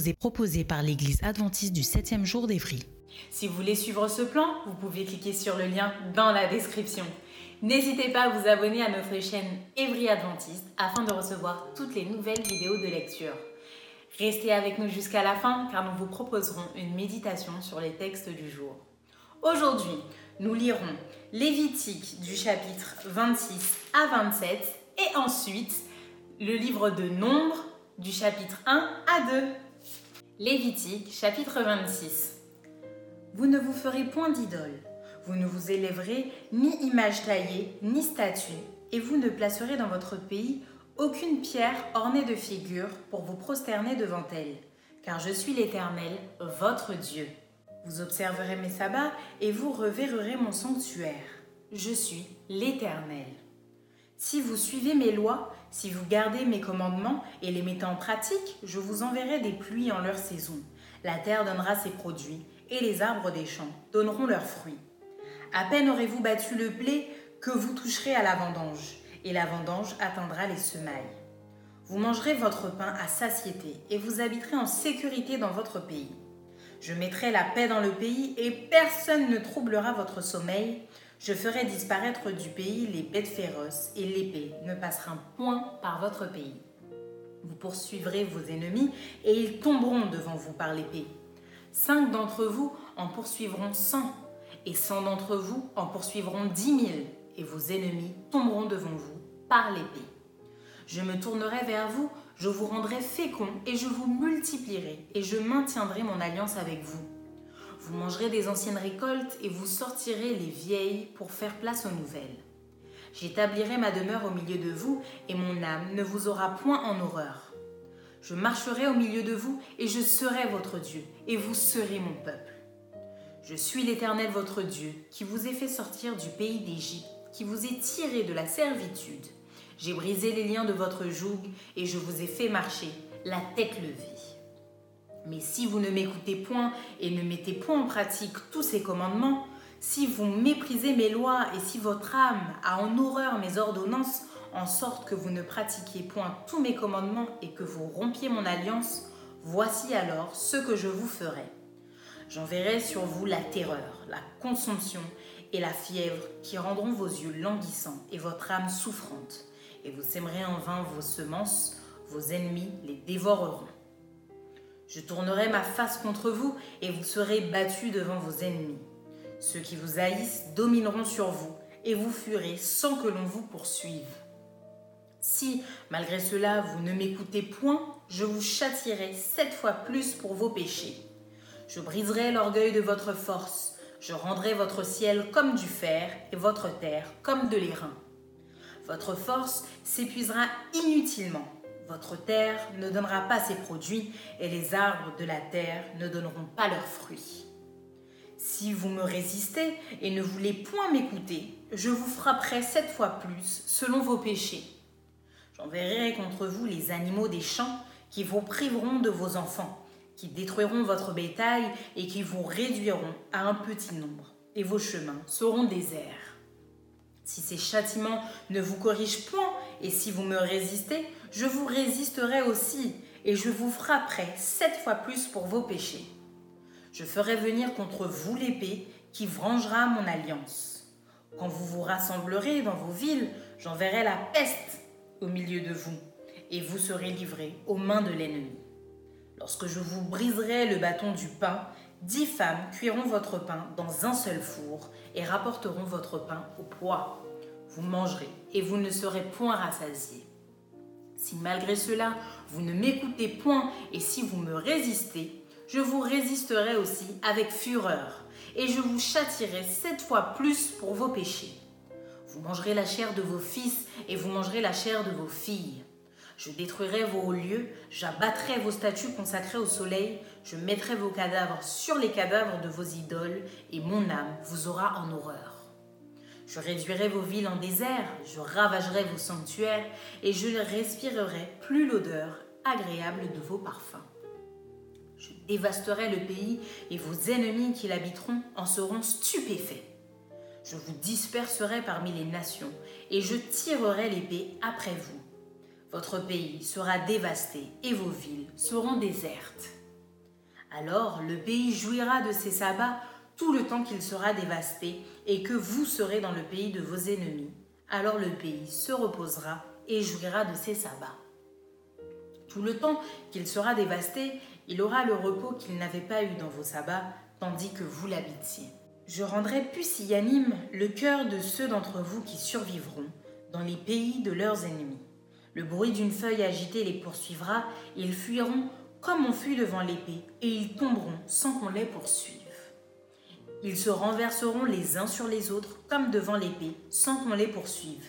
Vous est proposée par l'Église adventiste du 7e jour d'Évry. Si vous voulez suivre ce plan, vous pouvez cliquer sur le lien dans la description. N'hésitez pas à vous abonner à notre chaîne Évry Adventiste afin de recevoir toutes les nouvelles vidéos de lecture. Restez avec nous jusqu'à la fin car nous vous proposerons une méditation sur les textes du jour. Aujourd'hui, nous lirons Lévitique du chapitre 26 à 27 et ensuite le livre de Nombre du chapitre 1 à 2. Lévitique, chapitre 26. Vous ne vous ferez point d'idole, vous ne vous élèverez ni image taillée, ni statue, et vous ne placerez dans votre pays aucune pierre ornée de figures pour vous prosterner devant elle, car je suis l'Éternel, votre Dieu. Vous observerez mes sabbats et vous reverrez mon sanctuaire. Je suis l'Éternel. Si vous suivez mes lois, si vous gardez mes commandements et les mettez en pratique, je vous enverrai des pluies en leur saison. La terre donnera ses produits et les arbres des champs donneront leurs fruits. À peine aurez-vous battu le blé que vous toucherez à la vendange, et la vendange atteindra les semailles. Vous mangerez votre pain à satiété et vous habiterez en sécurité dans votre pays. Je mettrai la paix dans le pays et personne ne troublera votre sommeil je ferai disparaître du pays les bêtes féroces et l'épée ne passera point par votre pays. Vous poursuivrez vos ennemis et ils tomberont devant vous par l'épée. Cinq d'entre vous en poursuivront cent et cent d'entre vous en poursuivront dix mille et vos ennemis tomberont devant vous par l'épée. Je me tournerai vers vous, je vous rendrai fécond et je vous multiplierai et je maintiendrai mon alliance avec vous vous mangerez des anciennes récoltes et vous sortirez les vieilles pour faire place aux nouvelles. J'établirai ma demeure au milieu de vous et mon âme ne vous aura point en horreur. Je marcherai au milieu de vous et je serai votre Dieu et vous serez mon peuple. Je suis l'Éternel votre Dieu qui vous ai fait sortir du pays d'Égypte, qui vous ai tiré de la servitude. J'ai brisé les liens de votre joug et je vous ai fait marcher la tête levée. Mais si vous ne m'écoutez point et ne mettez point en pratique tous ces commandements, si vous méprisez mes lois et si votre âme a en horreur mes ordonnances, en sorte que vous ne pratiquiez point tous mes commandements et que vous rompiez mon alliance, voici alors ce que je vous ferai. J'enverrai sur vous la terreur, la consomption et la fièvre qui rendront vos yeux languissants et votre âme souffrante, et vous sèmerez en vain vos semences, vos ennemis les dévoreront. Je tournerai ma face contre vous et vous serez battus devant vos ennemis. Ceux qui vous haïssent domineront sur vous et vous fuirez sans que l'on vous poursuive. Si, malgré cela, vous ne m'écoutez point, je vous châtierai sept fois plus pour vos péchés. Je briserai l'orgueil de votre force, je rendrai votre ciel comme du fer et votre terre comme de l'airain. Votre force s'épuisera inutilement votre terre ne donnera pas ses produits et les arbres de la terre ne donneront pas leurs fruits. Si vous me résistez et ne voulez point m'écouter, je vous frapperai sept fois plus selon vos péchés. J'enverrai contre vous les animaux des champs qui vous priveront de vos enfants, qui détruiront votre bétail et qui vous réduiront à un petit nombre, et vos chemins seront déserts. Si ces châtiments ne vous corrigent point et si vous me résistez, je vous résisterai aussi, et je vous frapperai sept fois plus pour vos péchés. Je ferai venir contre vous l'épée qui vengera mon alliance. Quand vous vous rassemblerez dans vos villes, j'enverrai la peste au milieu de vous, et vous serez livrés aux mains de l'ennemi. Lorsque je vous briserai le bâton du pain, dix femmes cuiront votre pain dans un seul four et rapporteront votre pain au poids. Vous mangerez et vous ne serez point rassasiés. Si malgré cela, vous ne m'écoutez point et si vous me résistez, je vous résisterai aussi avec fureur, et je vous châtirai sept fois plus pour vos péchés. Vous mangerez la chair de vos fils et vous mangerez la chair de vos filles. Je détruirai vos lieux, j'abattrai vos statues consacrées au soleil, je mettrai vos cadavres sur les cadavres de vos idoles, et mon âme vous aura en horreur. Je réduirai vos villes en désert, je ravagerai vos sanctuaires, et je respirerai plus l'odeur agréable de vos parfums. Je dévasterai le pays, et vos ennemis qui l'habiteront en seront stupéfaits. Je vous disperserai parmi les nations, et je tirerai l'épée après vous. Votre pays sera dévasté, et vos villes seront désertes. Alors le pays jouira de ses sabbats tout le temps qu'il sera dévasté et que vous serez dans le pays de vos ennemis. Alors le pays se reposera et jouira de ses sabbats. Tout le temps qu'il sera dévasté, il aura le repos qu'il n'avait pas eu dans vos sabbats, tandis que vous l'habitiez. Je rendrai pusillanime le cœur de ceux d'entre vous qui survivront dans les pays de leurs ennemis. Le bruit d'une feuille agitée les poursuivra, ils fuiront comme on fuit devant l'épée, et ils tomberont sans qu'on les poursuive. Ils se renverseront les uns sur les autres comme devant l'épée, sans qu'on les poursuive.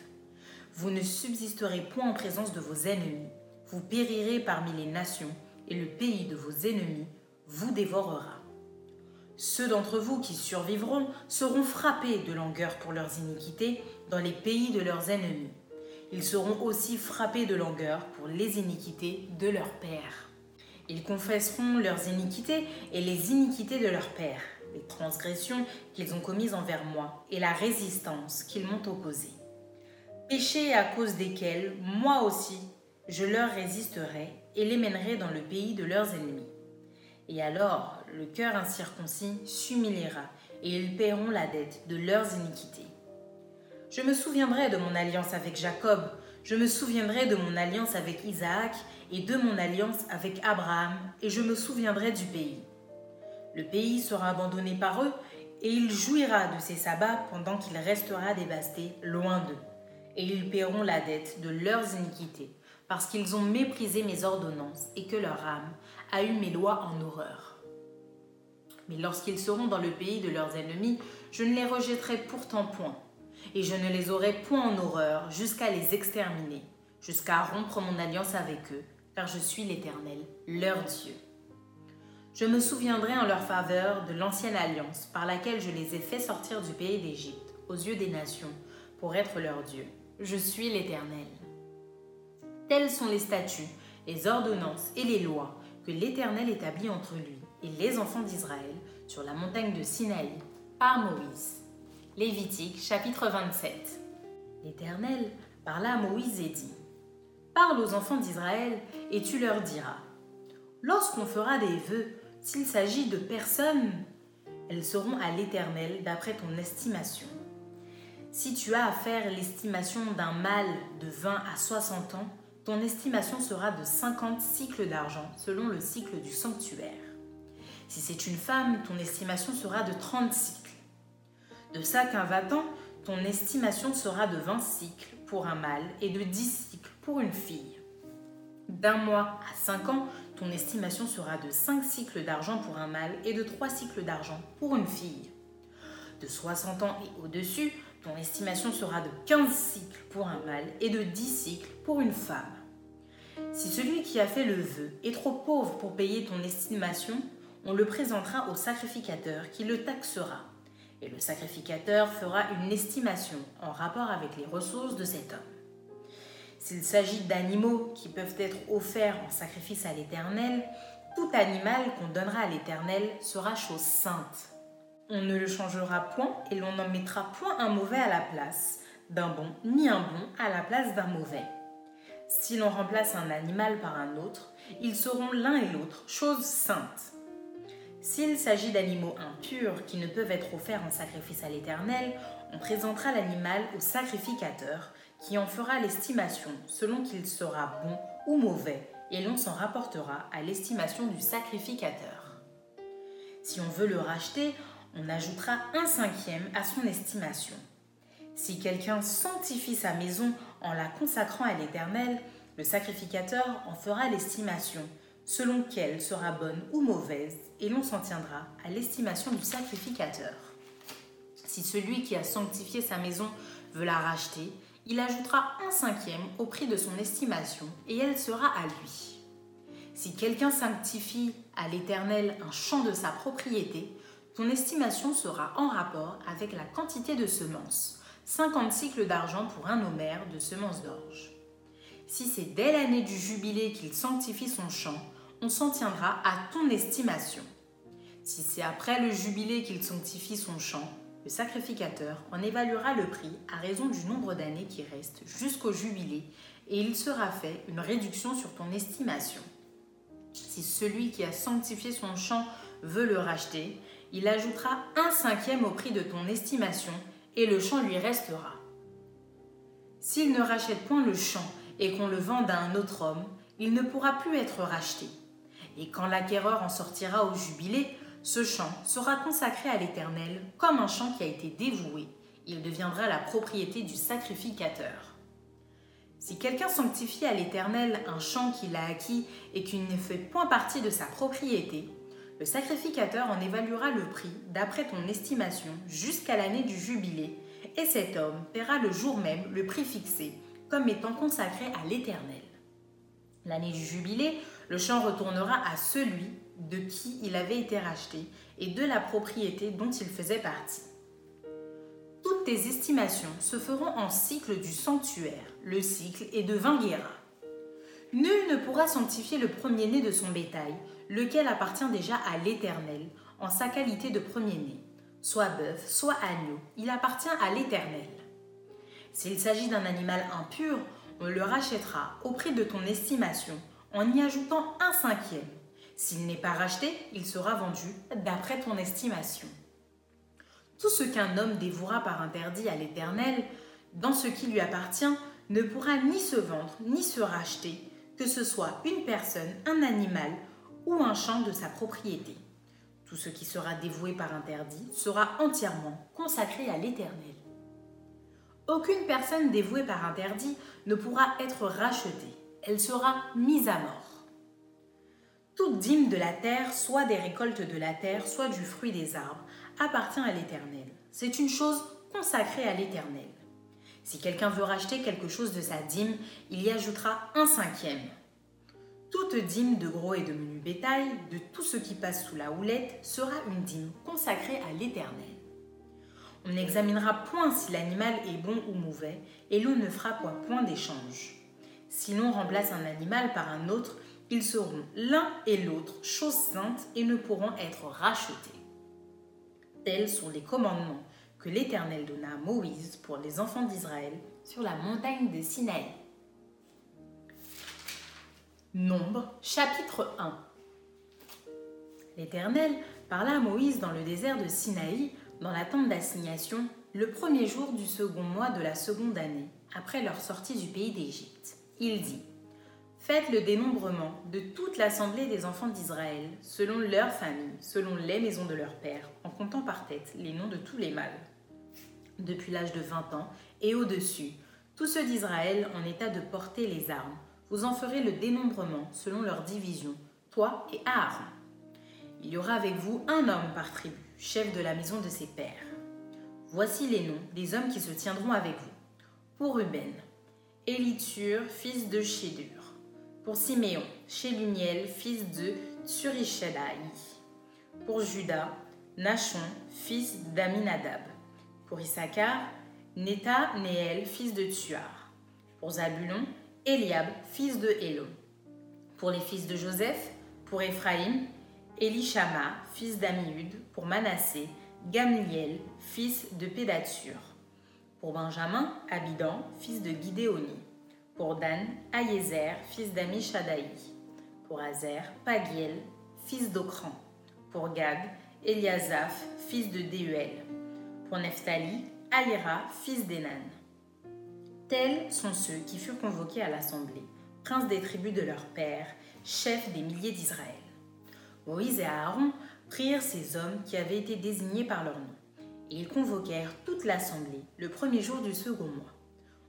Vous ne subsisterez point en présence de vos ennemis. Vous périrez parmi les nations, et le pays de vos ennemis vous dévorera. Ceux d'entre vous qui survivront seront frappés de langueur pour leurs iniquités dans les pays de leurs ennemis. Ils seront aussi frappés de langueur pour les iniquités de leurs pères. Ils confesseront leurs iniquités et les iniquités de leurs pères les transgressions qu'ils ont commises envers moi et la résistance qu'ils m'ont opposée. Péchés à cause desquels, moi aussi, je leur résisterai et les mènerai dans le pays de leurs ennemis. Et alors le cœur incirconcis s'humiliera et ils paieront la dette de leurs iniquités. Je me souviendrai de mon alliance avec Jacob, je me souviendrai de mon alliance avec Isaac et de mon alliance avec Abraham, et je me souviendrai du pays. Le pays sera abandonné par eux, et il jouira de ses sabbats pendant qu'il restera dévasté loin d'eux. Et ils paieront la dette de leurs iniquités, parce qu'ils ont méprisé mes ordonnances et que leur âme a eu mes lois en horreur. Mais lorsqu'ils seront dans le pays de leurs ennemis, je ne les rejetterai pourtant point, et je ne les aurai point en horreur jusqu'à les exterminer, jusqu'à rompre mon alliance avec eux, car je suis l'Éternel, leur Dieu. Je me souviendrai en leur faveur de l'ancienne alliance par laquelle je les ai fait sortir du pays d'Égypte aux yeux des nations pour être leur Dieu. Je suis l'Éternel. Tels sont les statuts, les ordonnances et les lois que l'Éternel établit entre lui et les enfants d'Israël sur la montagne de Sinaï par Moïse. Lévitique chapitre 27. L'Éternel parla à Moïse et dit Parle aux enfants d'Israël et tu leur diras Lorsqu'on fera des vœux s'il s'agit de personnes, elles seront à l'éternel d'après ton estimation. Si tu as à faire l'estimation d'un mâle de 20 à 60 ans, ton estimation sera de 50 cycles d'argent selon le cycle du sanctuaire. Si c'est une femme, ton estimation sera de 30 cycles. De ça qu'un vatan, ton estimation sera de 20 cycles pour un mâle et de 10 cycles pour une fille. D'un mois à 5 ans, ton estimation sera de 5 cycles d'argent pour un mâle et de 3 cycles d'argent pour une fille. De 60 ans et au-dessus, ton estimation sera de 15 cycles pour un mâle et de 10 cycles pour une femme. Si celui qui a fait le vœu est trop pauvre pour payer ton estimation, on le présentera au sacrificateur qui le taxera. Et le sacrificateur fera une estimation en rapport avec les ressources de cet homme. S'il s'agit d'animaux qui peuvent être offerts en sacrifice à l'Éternel, tout animal qu'on donnera à l'Éternel sera chose sainte. On ne le changera point et l'on n'en mettra point un mauvais à la place d'un bon, ni un bon à la place d'un mauvais. Si l'on remplace un animal par un autre, ils seront l'un et l'autre chose sainte. S'il s'agit d'animaux impurs qui ne peuvent être offerts en sacrifice à l'Éternel, on présentera l'animal au sacrificateur qui en fera l'estimation selon qu'il sera bon ou mauvais, et l'on s'en rapportera à l'estimation du sacrificateur. Si on veut le racheter, on ajoutera un cinquième à son estimation. Si quelqu'un sanctifie sa maison en la consacrant à l'Éternel, Le sacrificateur en fera l'estimation, selon qu'elle sera bonne ou mauvaise, et l'on s'en tiendra à l'estimation du sacrificateur. Si celui qui a sanctifié sa maison veut la racheter, il ajoutera un cinquième au prix de son estimation, et elle sera à lui. Si quelqu'un sanctifie à l'Éternel un champ de sa propriété, ton estimation sera en rapport avec la quantité de semences, 50 cycles d'argent pour un homère de semences d'orge. Si c'est dès l'année du jubilé qu'il sanctifie son champ, on s'en tiendra à ton estimation. Si c'est après le jubilé qu'il sanctifie son champ, le sacrificateur en évaluera le prix à raison du nombre d'années qui restent jusqu'au jubilé et il sera fait une réduction sur ton estimation. Si celui qui a sanctifié son champ veut le racheter, il ajoutera un cinquième au prix de ton estimation et le champ lui restera. S'il ne rachète point le champ et qu'on le vende à un autre homme, il ne pourra plus être racheté. Et quand l'acquéreur en sortira au jubilé, ce champ sera consacré à l'Éternel comme un champ qui a été dévoué. Il deviendra la propriété du sacrificateur. Si quelqu'un sanctifie à l'Éternel un champ qu'il a acquis et qui ne fait point partie de sa propriété, le sacrificateur en évaluera le prix d'après ton estimation jusqu'à l'année du jubilé, et cet homme paiera le jour même le prix fixé, comme étant consacré à l'Éternel. L'année du jubilé, le champ retournera à celui de qui il avait été racheté et de la propriété dont il faisait partie. Toutes tes estimations se feront en cycle du sanctuaire. Le cycle est de 20 guéras. Nul ne pourra sanctifier le premier-né de son bétail, lequel appartient déjà à l'Éternel, en sa qualité de premier-né. Soit bœuf, soit agneau, il appartient à l'Éternel. S'il s'agit d'un animal impur, on le rachètera au prix de ton estimation, en y ajoutant un cinquième. S'il n'est pas racheté, il sera vendu d'après ton estimation. Tout ce qu'un homme dévouera par interdit à l'Éternel, dans ce qui lui appartient, ne pourra ni se vendre ni se racheter, que ce soit une personne, un animal ou un champ de sa propriété. Tout ce qui sera dévoué par interdit sera entièrement consacré à l'Éternel. Aucune personne dévouée par interdit ne pourra être rachetée, elle sera mise à mort. Toute dîme de la terre, soit des récoltes de la terre, soit du fruit des arbres, appartient à l'Éternel. C'est une chose consacrée à l'Éternel. Si quelqu'un veut racheter quelque chose de sa dîme, il y ajoutera un cinquième. Toute dîme de gros et de menu bétail, de tout ce qui passe sous la houlette, sera une dîme consacrée à l'Éternel. On n'examinera point si l'animal est bon ou mauvais, et l'on ne fera point d'échange. Si l'on remplace un animal par un autre, ils seront l'un et l'autre choses saintes et ne pourront être rachetés. Tels sont les commandements que l'Éternel donna à Moïse pour les enfants d'Israël sur la montagne de Sinaï. Nombre, chapitre 1 L'Éternel parla à Moïse dans le désert de Sinaï, dans la tente d'assignation, le premier jour du second mois de la seconde année, après leur sortie du pays d'Égypte. Il dit Faites le dénombrement de toute l'assemblée des enfants d'Israël, selon leurs familles, selon les maisons de leurs pères, en comptant par tête les noms de tous les mâles depuis l'âge de 20 ans et au-dessus, tous ceux d'Israël en état de porter les armes. Vous en ferez le dénombrement selon leur division, toi et Aaron. Il y aura avec vous un homme par tribu, chef de la maison de ses pères. Voici les noms des hommes qui se tiendront avec vous. Pour Ruben, Élitsur, fils de Shédur. Pour Siméon, Shelumiel, fils de Tsurishadaï. Pour Judas, Nachon, fils d'Aminadab. Pour Issachar, Neta Néel, fils de Tuar. Pour Zabulon, Eliab, fils de Hélon. Pour les fils de Joseph, pour Éphraïm, Elishama, fils d'Amiud. Pour Manassé, Gamliel, fils de Pédatsur. Pour Benjamin, Abidan, fils de Guidéoni. Pour Dan, Ayezer, fils d'Amishadaï. Pour Azer, Pagiel, fils d'Okran. Pour Gad, Eliasaph, fils de Déuel pour Nephtali, Aïra, fils d'Enan. Tels sont ceux qui furent convoqués à l'assemblée, princes des tribus de leur père, chefs des milliers d'Israël. Moïse et Aaron prirent ces hommes qui avaient été désignés par leur nom, et ils convoquèrent toute l'assemblée le premier jour du second mois.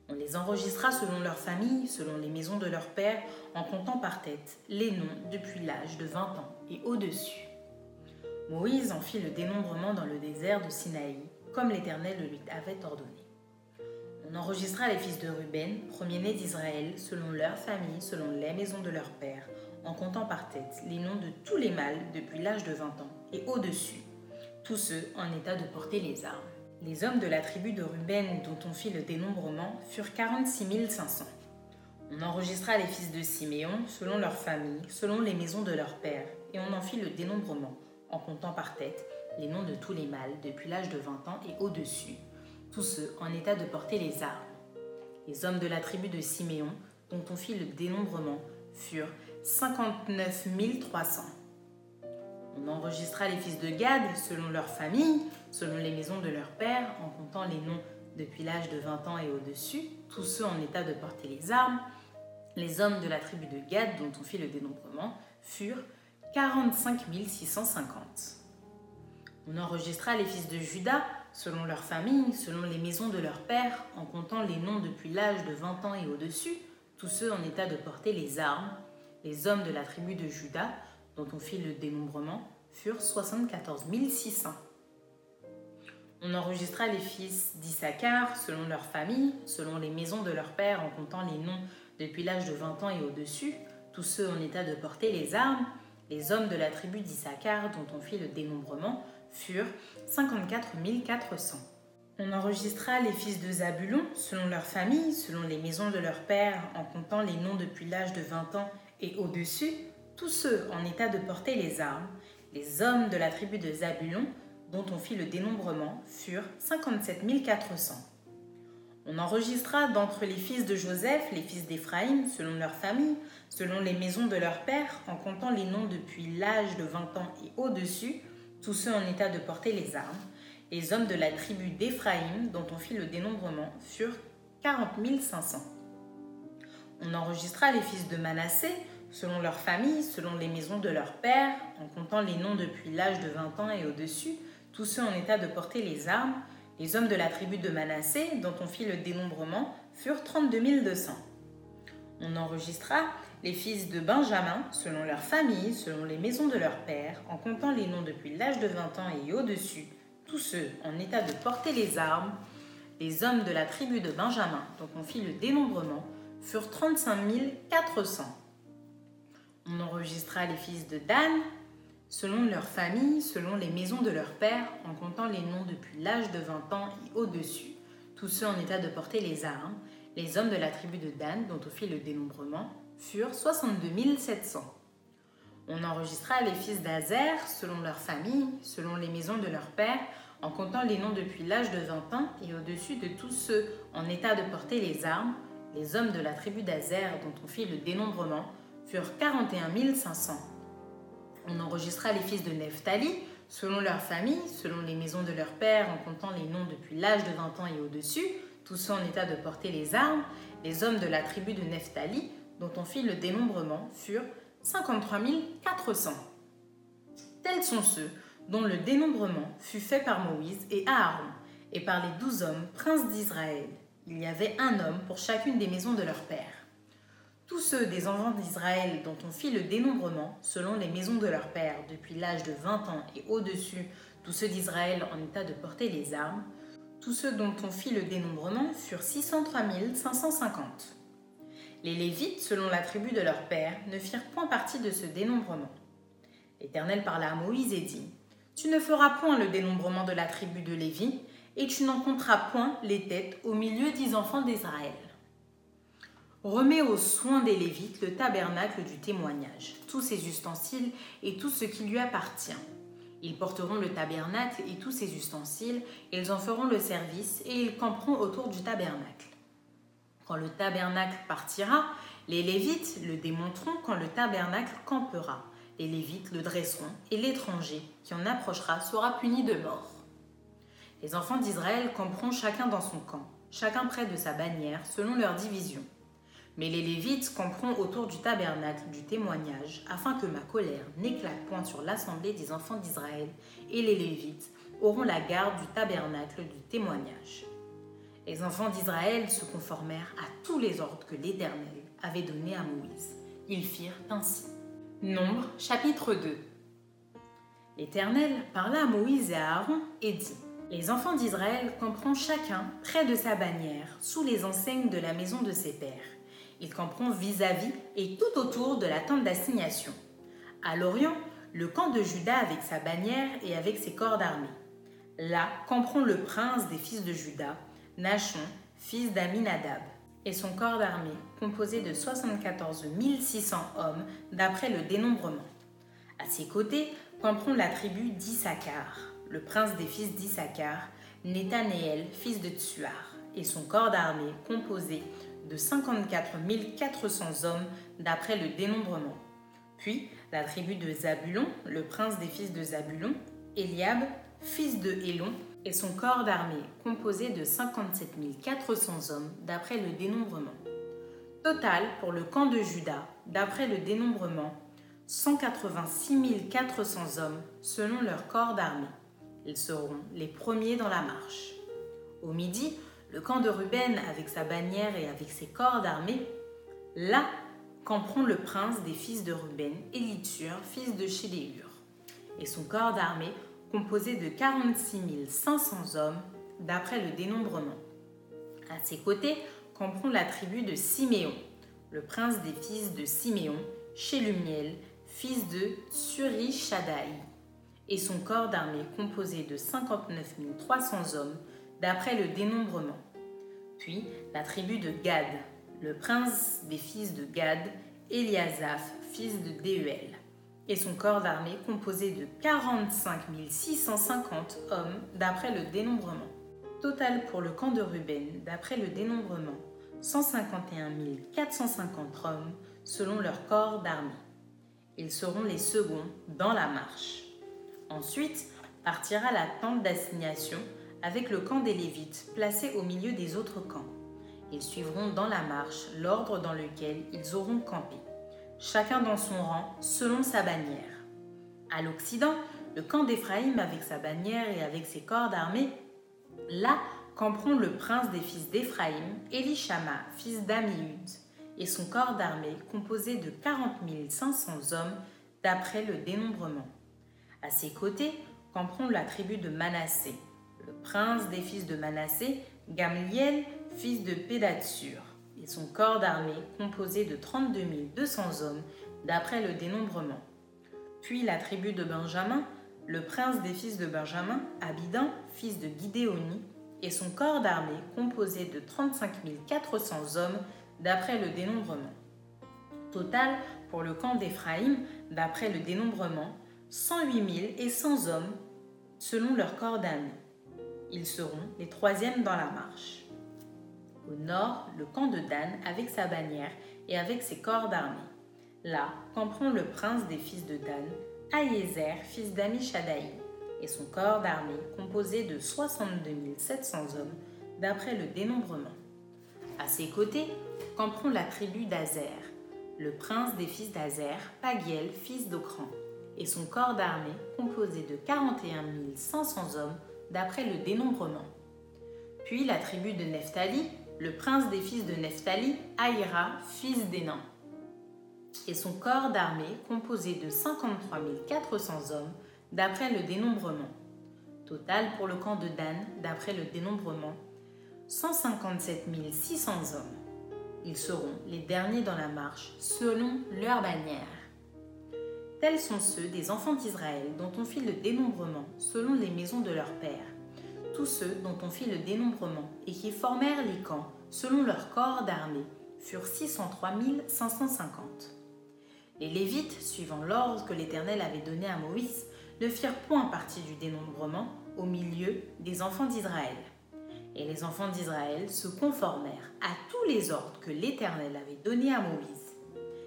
On les enregistra selon leur famille, selon les maisons de leurs pères, en comptant par tête les noms depuis l'âge de 20 ans et au-dessus. Moïse en fit le dénombrement dans le désert de Sinaï, comme l'Éternel le lui avait ordonné. On enregistra les fils de Ruben, premier-né d'Israël, selon leur famille, selon les maisons de leurs pères, en comptant par tête les noms de tous les mâles depuis l'âge de 20 ans et au-dessus, tous ceux en état de porter les armes. Les hommes de la tribu de Ruben dont on fit le dénombrement furent 46 500. On enregistra les fils de Siméon selon leur famille, selon les maisons de leurs pères, et on en fit le dénombrement, en comptant par tête les noms de tous les mâles depuis l'âge de 20 ans et au-dessus, tous ceux en état de porter les armes. Les hommes de la tribu de Siméon dont on fit le dénombrement furent 59 300. On enregistra les fils de Gad selon leur famille, selon les maisons de leurs pères, en comptant les noms depuis l'âge de 20 ans et au-dessus, tous ceux en état de porter les armes. Les hommes de la tribu de Gad, dont on fit le dénombrement, furent 45 650. On enregistra les fils de Judas selon leur famille, selon les maisons de leurs pères, en comptant les noms depuis l'âge de 20 ans et au-dessus, tous ceux en état de porter les armes. Les hommes de la tribu de Judas, dont on fit le dénombrement, furent 74 600. On enregistra les fils d'Issachar selon leur famille, selon les maisons de leurs pères, en comptant les noms depuis l'âge de 20 ans et au-dessus, tous ceux en état de porter les armes. Les hommes de la tribu d'Issachar, dont on fit le dénombrement, furent 54 400. On enregistra les fils de Zabulon selon leur famille, selon les maisons de leurs pères, en comptant les noms depuis l'âge de 20 ans et au-dessus, tous ceux en état de porter les armes. Les hommes de la tribu de Zabulon, dont on fit le dénombrement, furent 57 400. On enregistra d'entre les fils de Joseph les fils d'Éphraïm, selon leur famille, selon les maisons de leurs pères, en comptant les noms depuis l'âge de 20 ans et au-dessus, tous ceux en état de porter les armes. Les hommes de la tribu d'Éphraïm, dont on fit le dénombrement, furent 40 500. On enregistra les fils de Manassé, selon leur famille, selon les maisons de leurs pères, en comptant les noms depuis l'âge de 20 ans et au-dessus, tous ceux en état de porter les armes, les hommes de la tribu de Manassé, dont on fit le dénombrement, furent 32 200. On enregistra les fils de Benjamin, selon leur famille, selon les maisons de leurs pères, en comptant les noms depuis l'âge de 20 ans et au-dessus, tous ceux en état de porter les armes, les hommes de la tribu de Benjamin, dont on fit le dénombrement, furent 35 400. On enregistra les fils de Dan, selon leur famille, selon les maisons de leurs pères, en comptant les noms depuis l'âge de 20 ans et au-dessus, tous ceux en état de porter les armes, les hommes de la tribu de Dan, dont on fit le dénombrement, furent 62 700. On enregistra les fils d'Azer selon leur famille, selon les maisons de leurs pères, en comptant les noms depuis l'âge de 20 ans et au-dessus de tous ceux en état de porter les armes, les hommes de la tribu d'Azer dont on fit le dénombrement, furent 41 500. On enregistra les fils de Nephtali, selon leur famille, selon les maisons de leurs pères, en comptant les noms depuis l'âge de 20 ans et au-dessus, tous ceux en état de porter les armes, les hommes de la tribu de Nephtali, dont on fit le dénombrement, furent 53 400. Tels sont ceux dont le dénombrement fut fait par Moïse et Aaron, et par les douze hommes, princes d'Israël. Il y avait un homme pour chacune des maisons de leur père. Tous ceux des enfants d'Israël dont on fit le dénombrement, selon les maisons de leur père, depuis l'âge de 20 ans et au-dessus, tous ceux d'Israël en état de porter les armes, tous ceux dont on fit le dénombrement furent 603 550. Les Lévites, selon la tribu de leur père, ne firent point partie de ce dénombrement. L'Éternel parla à Moïse et dit Tu ne feras point le dénombrement de la tribu de Lévi, et tu n'en compteras point les têtes au milieu des enfants d'Israël remet aux soins des Lévites le tabernacle du témoignage, tous ses ustensiles et tout ce qui lui appartient. Ils porteront le tabernacle et tous ses ustensiles, ils en feront le service et ils camperont autour du tabernacle. Quand le tabernacle partira, les Lévites le démonteront quand le tabernacle campera. Les Lévites le dresseront et l'étranger qui en approchera sera puni de mort. Les enfants d'Israël camperont chacun dans son camp, chacun près de sa bannière, selon leur division. Mais les Lévites camperont autour du tabernacle du témoignage, afin que ma colère n'éclate point sur l'assemblée des enfants d'Israël, et les Lévites auront la garde du tabernacle du témoignage. Les enfants d'Israël se conformèrent à tous les ordres que l'Éternel avait donnés à Moïse. Ils firent ainsi. Nombre chapitre 2 L'Éternel parla à Moïse et à Aaron et dit Les enfants d'Israël camperont chacun près de sa bannière, sous les enseignes de la maison de ses pères. Ils camperont vis-à-vis et tout autour de la tente d'assignation. À l'Orient, le camp de Juda avec sa bannière et avec ses corps d'armée. Là camperont le prince des fils de Juda, Nachon, fils d'Aminadab, et son corps d'armée, composé de 74 600 hommes d'après le dénombrement. À ses côtés camperont la tribu d'Issachar, le prince des fils d'Issachar, Nethanéel, fils de Tsuar, et son corps d'armée composé de 54 400 hommes d'après le dénombrement. Puis la tribu de Zabulon, le prince des fils de Zabulon, Eliab, fils de Hélon, et son corps d'armée composé de 57 400 hommes d'après le dénombrement. Total pour le camp de Juda, d'après le dénombrement, 186 400 hommes selon leur corps d'armée. Ils seront les premiers dans la marche. Au midi, le camp de Ruben avec sa bannière et avec ses corps d'armée. Là camperont le prince des fils de Ruben, Élitsur, fils de Chéléur, et son corps d'armée composé de 46 500 hommes d'après le dénombrement. À ses côtés camperont la tribu de Siméon, le prince des fils de Siméon, Chélumiel, fils de Surishadaï, et son corps d'armée composé de 59 300 hommes d'après le dénombrement. Puis la tribu de Gad, le prince des fils de Gad, Eliasaph, fils de Deuel, et son corps d'armée composé de 45 650 hommes d'après le dénombrement. Total pour le camp de Ruben, d'après le dénombrement, 151 450 hommes selon leur corps d'armée. Ils seront les seconds dans la marche. Ensuite partira la tente d'assignation avec le camp des Lévites placé au milieu des autres camps. Ils suivront dans la marche l'ordre dans lequel ils auront campé, chacun dans son rang selon sa bannière. À l'Occident, le camp d'Éphraïm avec sa bannière et avec ses corps d'armée, là camperont le prince des fils d'Éphraïm, Elishama, fils d'Amihud, et son corps d'armée composé de 40 500 hommes d'après le dénombrement. À ses côtés camperont la tribu de Manassé, le prince des fils de Manassé, Gamliel, fils de Pédatsur, et son corps d'armée composé de 32 200 hommes d'après le dénombrement. Puis la tribu de Benjamin, le prince des fils de Benjamin, Abidan, fils de Guidéoni, et son corps d'armée composé de 35 400 hommes d'après le dénombrement. Total pour le camp d'Éphraïm, d'après le dénombrement, 108 et 100 hommes selon leur corps d'armée. Ils seront les troisièmes dans la marche. Au nord, le camp de Dan avec sa bannière et avec ses corps d'armée. Là camperont le prince des fils de Dan, Aïezer, fils d'Amishadaï, et son corps d'armée composé de 62 700 hommes d'après le dénombrement. À ses côtés camperont la tribu d'Azer, le prince des fils d'Azer, Pagiel, fils d'Ocran, et son corps d'armée composé de 41 500 hommes d'après le dénombrement. Puis la tribu de Nephtali, le prince des fils de Nephtali, Aïra, fils d'Énan, et son corps d'armée composé de 53 400 hommes d'après le dénombrement. Total pour le camp de Dan, d'après le dénombrement, 157 600 hommes. Ils seront les derniers dans la marche selon leur bannière. Tels sont ceux des enfants d'Israël dont on fit le dénombrement selon les maisons de leurs pères, tous ceux dont on fit le dénombrement et qui formèrent les camps selon leur corps d'armée furent 603 550. Les Lévites, suivant l'ordre que l'Éternel avait donné à Moïse, ne firent point partie du dénombrement au milieu des enfants d'Israël. Et les enfants d'Israël se conformèrent à tous les ordres que l'Éternel avait donnés à Moïse.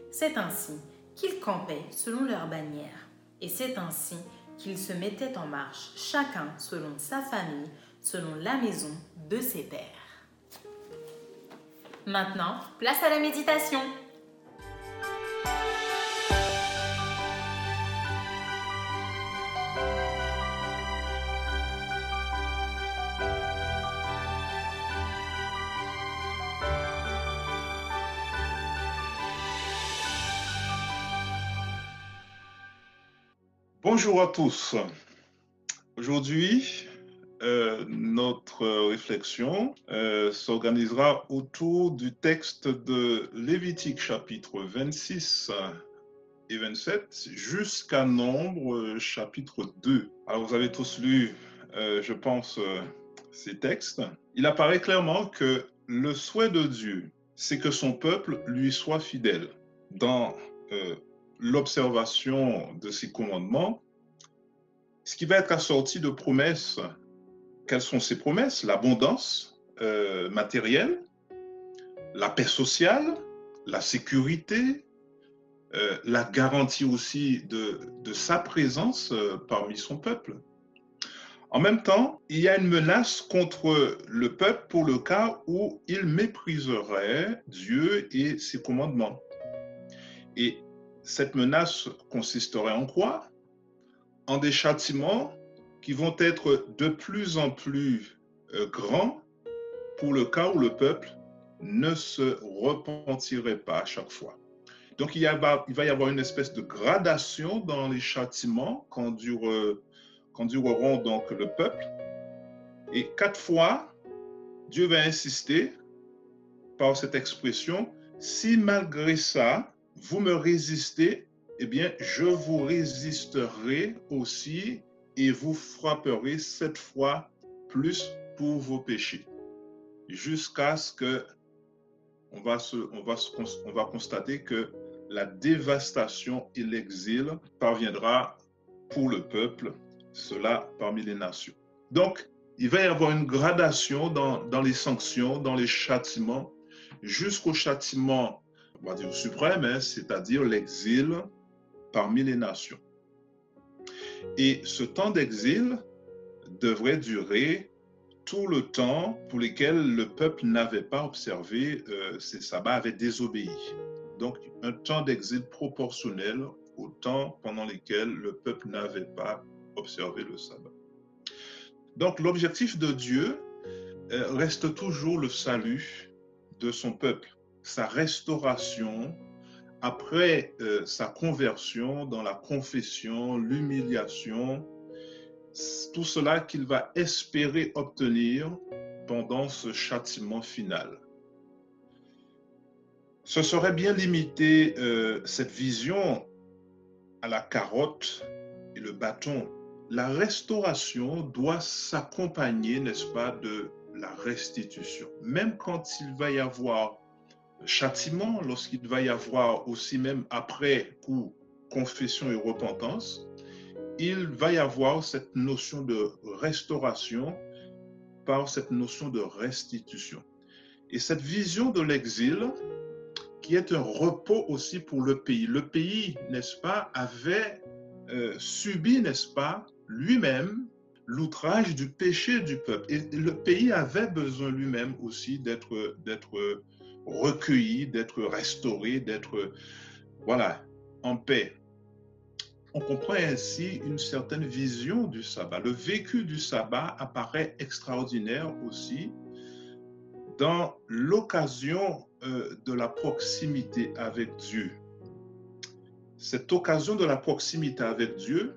C'est ainsi qu'ils campaient selon leur bannière, et c'est ainsi qu'ils se mettaient en marche, chacun selon sa famille, selon la maison de ses pères. Maintenant, place à la méditation. Bonjour à tous. Aujourd'hui, euh, notre réflexion euh, s'organisera autour du texte de Lévitique chapitre 26 et 27 jusqu'à Nombre chapitre 2. Alors vous avez tous lu, euh, je pense, ces textes. Il apparaît clairement que le souhait de Dieu, c'est que son peuple lui soit fidèle. Dans l'observation de ces commandements, ce qui va être assorti de promesses. Quelles sont ces promesses? L'abondance euh, matérielle, la paix sociale, la sécurité, euh, la garantie aussi de, sa présence euh, parmi son peuple. En même temps, il y a une menace contre le peuple pour le cas où il mépriserait Dieu et ses commandements. Et cette menace consisterait en quoi? En des châtiments qui vont être de plus en plus euh, grands pour le cas où le peuple ne se repentirait pas à chaque fois. Donc il, y va y avoir une espèce de gradation dans les châtiments qu'endureront donc le peuple. Et quatre fois, Dieu va insister par cette expression, si malgré ça, vous me résistez, eh bien, je vous résisterai aussi et vous frapperai cette fois plus pour vos péchés. Jusqu'à ce que on va, se, on, va on va constater que la dévastation et l'exil parviendra pour le peuple, cela parmi les nations. Donc, il va y avoir une gradation dans, dans les sanctions, dans les châtiments, jusqu'au châtiment on va dire suprême, hein, c'est-à-dire l'exil parmi les nations. Et ce temps d'exil devrait durer tout le temps pour lequel le peuple n'avait pas observé euh, ses sabbats, avait désobéi. Donc un temps d'exil proportionnel au temps pendant lequel le peuple n'avait pas observé le sabbat. Donc l'objectif de Dieu euh, reste toujours le salut de son peuple sa restauration après euh, sa conversion dans la confession, l'humiliation, tout cela qu'il va espérer obtenir pendant ce châtiment final. Ce serait bien limité euh, cette vision à la carotte et le bâton. La restauration doit s'accompagner, n'est-ce pas, de la restitution. Même quand il va y avoir châtiment, lorsqu'il va y avoir aussi même après coup confession et repentance, il va y avoir cette notion de restauration par cette notion de restitution. Et cette vision de l'exil, qui est un repos aussi pour le pays. Le pays, n'est-ce pas, avait euh, subi, n'est-ce pas, lui-même l'outrage du péché du peuple. Et le pays avait besoin lui-même aussi d'être recueilli, d'être restauré, d'être, voilà, en paix. On comprend ainsi une certaine vision du sabbat. Le vécu du sabbat apparaît extraordinaire aussi dans l'occasion euh, de la proximité avec Dieu. Cette occasion de la proximité avec Dieu,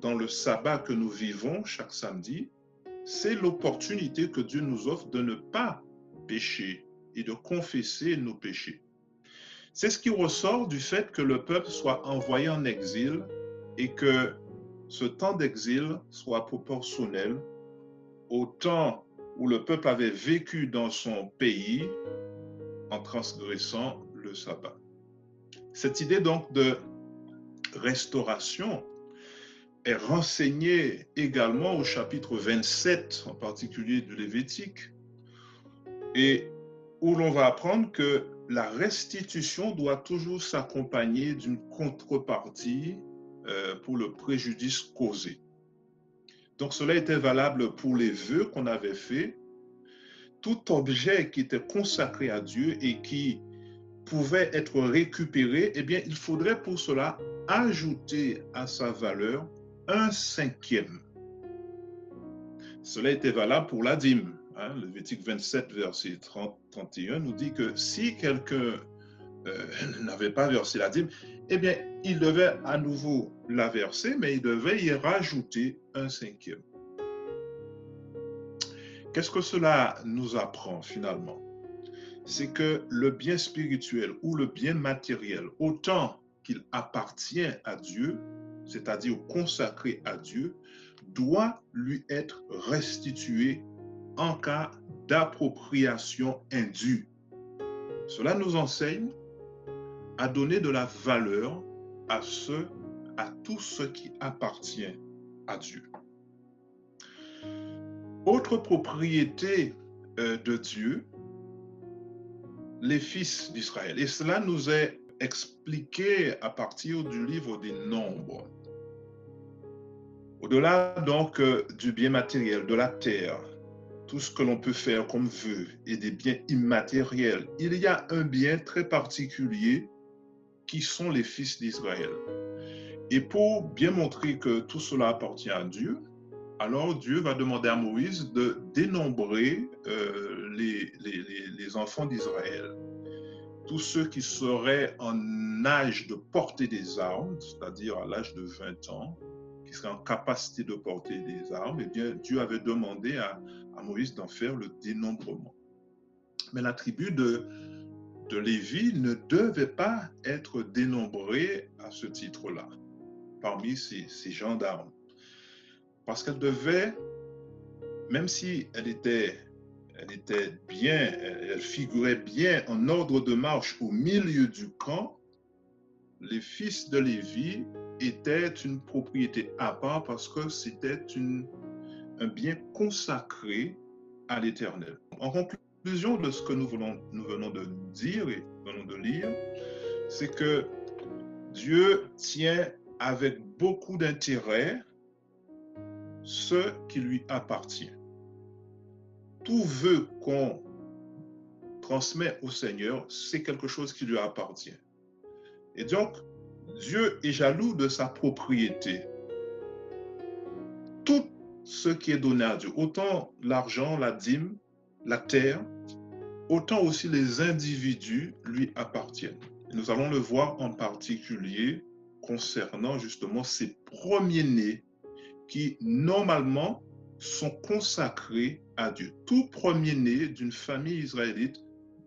dans le sabbat que nous vivons chaque samedi, c'est l'opportunité que Dieu nous offre de ne pas pécher, et de confesser nos péchés. C'est ce qui ressort du fait que le peuple soit envoyé en exil et que ce temps d'exil soit proportionnel au temps où le peuple avait vécu dans son pays en transgressant le sabbat. Cette idée donc de restauration est renseignée également au chapitre 27, en particulier du Lévitique. Et où l'on va apprendre que la restitution doit toujours s'accompagner d'une contrepartie euh, pour le préjudice causé. Donc cela était valable pour les vœux qu'on avait faits. Tout objet qui était consacré à Dieu et qui pouvait être récupéré, eh bien, il faudrait pour cela ajouter à sa valeur un cinquième. Cela était valable pour la dîme. Hein, Lévitique 27, verset 30, 31 nous dit que si quelqu'un euh, n'avait pas versé la dîme, eh bien, il devait à nouveau la verser, mais il devait y rajouter un cinquième. Qu'est-ce que cela nous apprend finalement? C'est que le bien spirituel ou le bien matériel, autant qu'il appartient à Dieu, c'est-à-dire consacré à Dieu, doit lui être restitué en cas d'appropriation indue. Cela nous enseigne à donner de la valeur à ce, à tout ce qui appartient à Dieu. Autre propriété euh, de Dieu, les fils d'Israël. Et cela nous est expliqué à partir du livre des Nombres. Au-delà donc euh, du bien matériel, de la terre, tout ce que l'on peut faire comme vœu et des biens immatériels, il y a un bien très particulier qui sont les fils d'Israël. Et pour bien montrer que tout cela appartient à Dieu, alors Dieu va demander à Moïse de dénombrer euh, les, les, enfants d'Israël. Tous ceux qui seraient en âge de porter des armes, c'est-à-dire à, l'âge de 20 ans, qui seraient en capacité de porter des armes, eh bien, Dieu avait demandé à, à Moïse d'en faire le dénombrement. Mais la tribu de, de Lévi ne devait pas être dénombrée à ce titre-là, parmi ces, ces gendarmes. Parce qu'elle devait, même si elle était, elle était bien, elle figurait bien en ordre de marche au milieu du camp, les fils de Lévi étaient une propriété à part parce que c'était un bien consacré à l'Éternel. En conclusion, de ce que nous, venons, de dire et venons de lire, c'est que Dieu tient avec beaucoup d'intérêt ce qui lui appartient. Tout vœu qu'on transmet au Seigneur, c'est quelque chose qui lui appartient. Et donc, Dieu est jaloux de sa propriété. Tout ce qui est donné à Dieu, autant l'argent, la dîme, la terre, autant aussi les individus lui appartiennent. nous allons le voir en particulier concernant justement ces premiers-nés qui normalement sont consacrés à Dieu. Tout premier-né d'une famille israélite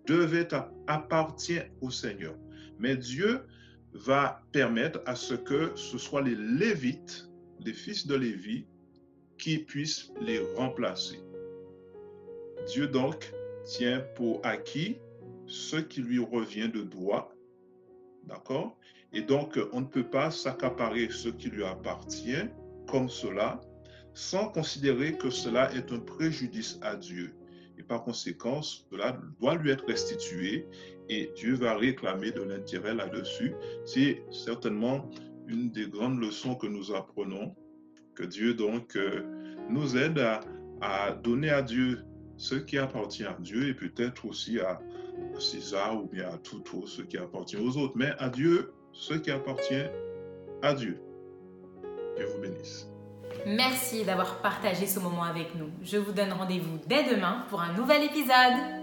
devait appartenir au Seigneur. Mais Dieu va permettre à ce que ce soit les Lévites, les fils de Lévi, qui puissent les remplacer. Dieu donc tient pour acquis ce qui lui revient de droit. D'accord? Et donc, on ne peut pas s'accaparer ce qui lui appartient comme cela sans considérer que cela est un préjudice à Dieu. Et par conséquent, cela doit lui être restitué et Dieu va réclamer de l'intérêt là-dessus. C'est certainement une des grandes leçons que nous apprenons, que Dieu donc euh, nous aide à, à donner à Dieu ce qui appartient à Dieu et peut-être aussi à César ou bien à tout autre ce qui appartient aux autres, mais à Dieu ce qui appartient à Dieu. Dieu vous bénisse. Merci d'avoir partagé ce moment avec nous. Je vous donne rendez-vous dès demain pour un nouvel épisode.